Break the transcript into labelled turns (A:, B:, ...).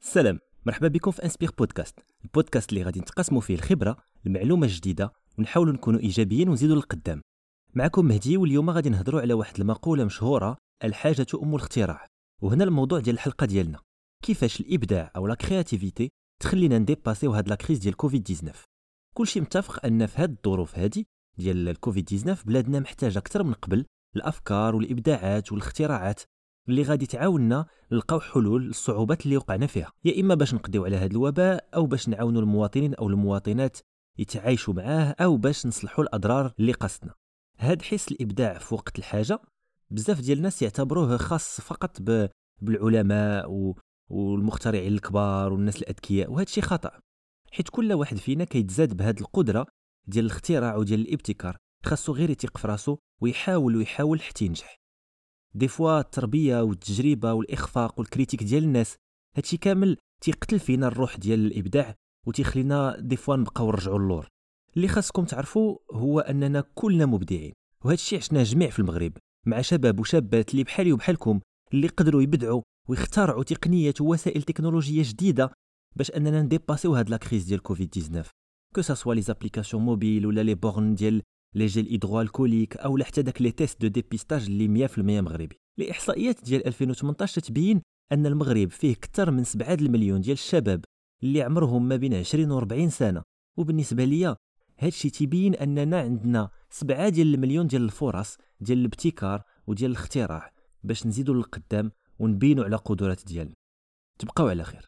A: سلام مرحبا بكم في Inspire Podcast البودكاست اللي غادي نتقاسموا فيه الخبرة المعلومة الجديدة ونحاولوا نكونوا إيجابيين ونزيدوا للقدام. معكم مهدي واليوم غادي نهضروا على واحد المقولة مشهورة الحاجة أم الاختراع. وهنا الموضوع ديال الحلقة ديالنا. كيفاش الإبداع أو la créativité تخلينا ن dépasser و هاد la crise ديال كوفيد 19 كلشي متفق أن في هاد الظروف هادي ديال الكوفيد 19 بلادنا محتاجة أكثر من قبل الأفكار والإبداعات والإختراعات اللي غادي تعاوننا نلقاو حلول للصعوبات اللي وقعنا فيها. يا إما باش نقضيو على هذا الوباء أو باش نعاونوا المواطنين أو المواطنات يتعايشوا معاه أو باش نصلحوا الأضرار اللي قصدنا هاد حس الإبداع في وقت الحاجة بزاف ديال الناس يعتبروه خاص فقط. بالعلماء و... والمخترعين الكبار والناس الأذكياء وهذا الشيء خطأ. حيت كل واحد فينا كيتزاد بهذه القدرة ديال الاختراع وديال الابتكار. خاصو غير يثيق في راسو ويحاول ويحاول حتى ينجح. des fois التربية والتجربة والإخفاق وال critique ديال الناس هادشي كامل تيقتل فينا الروح ديال الإبداع وتيخلينا des fois نبقاو نرجعوا اللور اللي خاصكم تعرفوا هو أننا كلنا مبدعين وهذا الشيء عشناه جميع في المغرب مع شباب وشابات اللي بحالي وبحالكم اللي قدروا يبدعوا ويخترعوا تقنيات ووسائل تكنولوجية جديدة باش أننا ن dépasser و هاد la crise ديال كوفيد 19 que ça soit les applications mobiles ولا les bornes ديال les gels hydroalcooliques أو حتى داك les tests de dépistage اللي 100% مغربي. الاحصائيات ديال 2018 تبين أن المغرب فيه أكثر من 7 المليون ديال الشباب اللي عمرهم ما بين 20 و 40 سنة. وبالنسبة ليا هادشي تيبين أننا عندنا 7 ديال المليون ديال الفرص ديال الابتكار وديال الاختراع باش نزيدوا للقدام ونبينوا على قدرات ديالنا. تبقاو على خير.